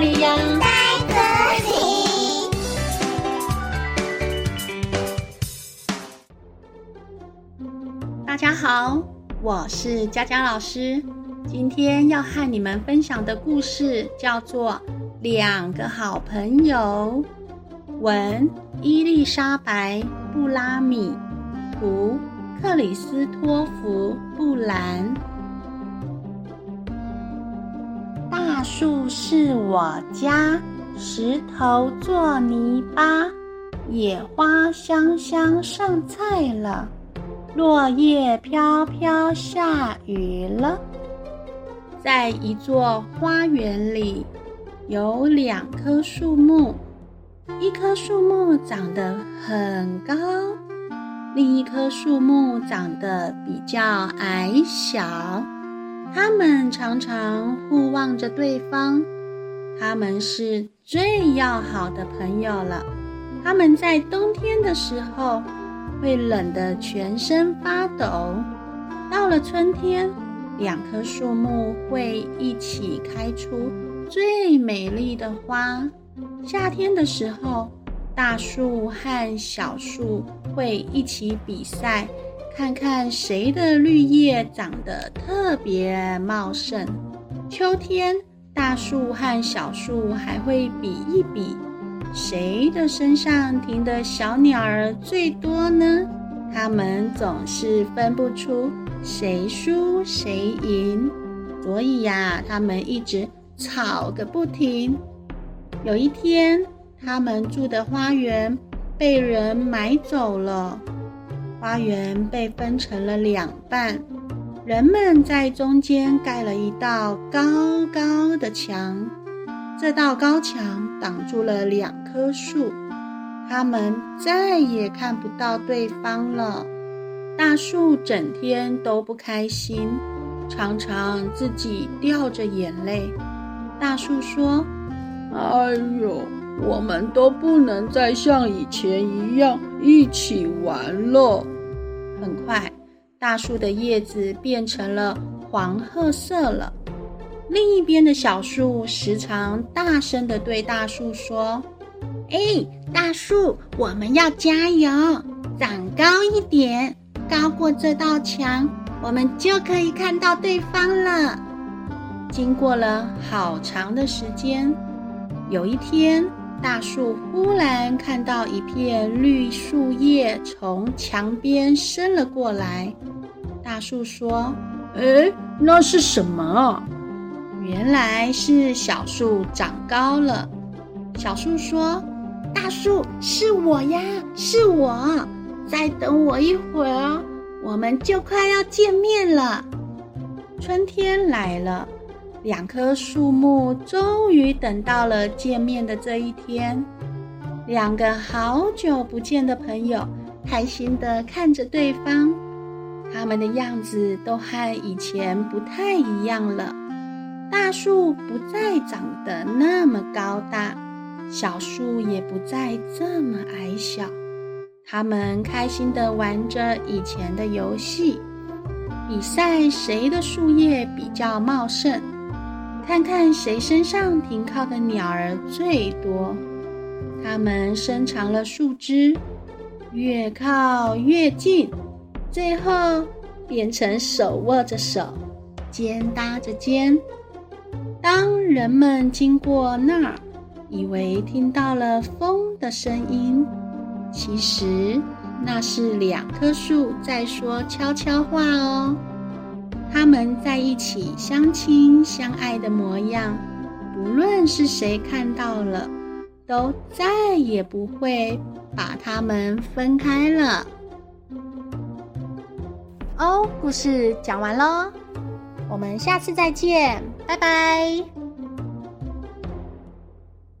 在哪里呀？在这里。大家好，我是佳佳老师。今天要和你们分享的故事叫做《两个好朋友》。文：伊丽莎白·布拉米，图：克里斯托弗·布兰。大树是我家，石头做泥巴，野花香香上菜了。落叶飘飘，下雨了。在一座花园里，有两棵树木，一棵树木长得很高，另一棵树木长得比较矮小。它们常常互望着对方，他们是最要好的朋友了。他们在冬天的时候，会冷得全身发抖。到了春天，两棵树木会一起开出最美丽的花。夏天的时候，大树和小树会一起比赛，看看谁的绿叶长得特别茂盛。秋天，大树和小树还会比一比。谁的身上停的小鸟儿最多呢？他们总是分不出谁输谁赢，所以呀，他们一直吵个不停。有一天，他们住的花园被人买走了，花园被分成了两半，人们在中间盖了一道高高的墙。这道高墙挡住了两棵树，他们再也看不到对方了。大树整天都不开心，常常自己掉着眼泪。大树说：“哎呦，我们都不能再像以前一样一起玩了。”很快，大树的叶子变成了黄褐色了。另一边的小树时常大声地对大树说：“哎，大树，我们要加油，长高一点，高过这道墙，我们就可以看到对方了。”经过了好长的时间，有一天，大树忽然看到一片绿树叶从墙边伸了过来。大树说：“哎，那是什么？”原来是小树长高了。小树说：“大树，是我呀，是我。再等我一会儿，我们就快要见面了。”春天来了，两棵树木终于等到了见面的这一天。两个好久不见的朋友开心地看着对方，他们的样子都和以前不太一样了。大树不再长得那么高大，小树也不再这么矮小。他们开心地玩着以前的游戏，比赛谁的树叶比较茂盛，看看谁身上停靠的鸟儿最多。它们伸长了树枝，越靠越近，最后变成手握着手，肩搭着肩。当人们经过那儿，以为听到了风的声音，其实那是两棵树在说悄悄话哦。他们在一起相亲相爱的模样，不论是谁看到了，都再也不会把他们分开了。哦，故事讲完喽。我们下次再见，拜拜。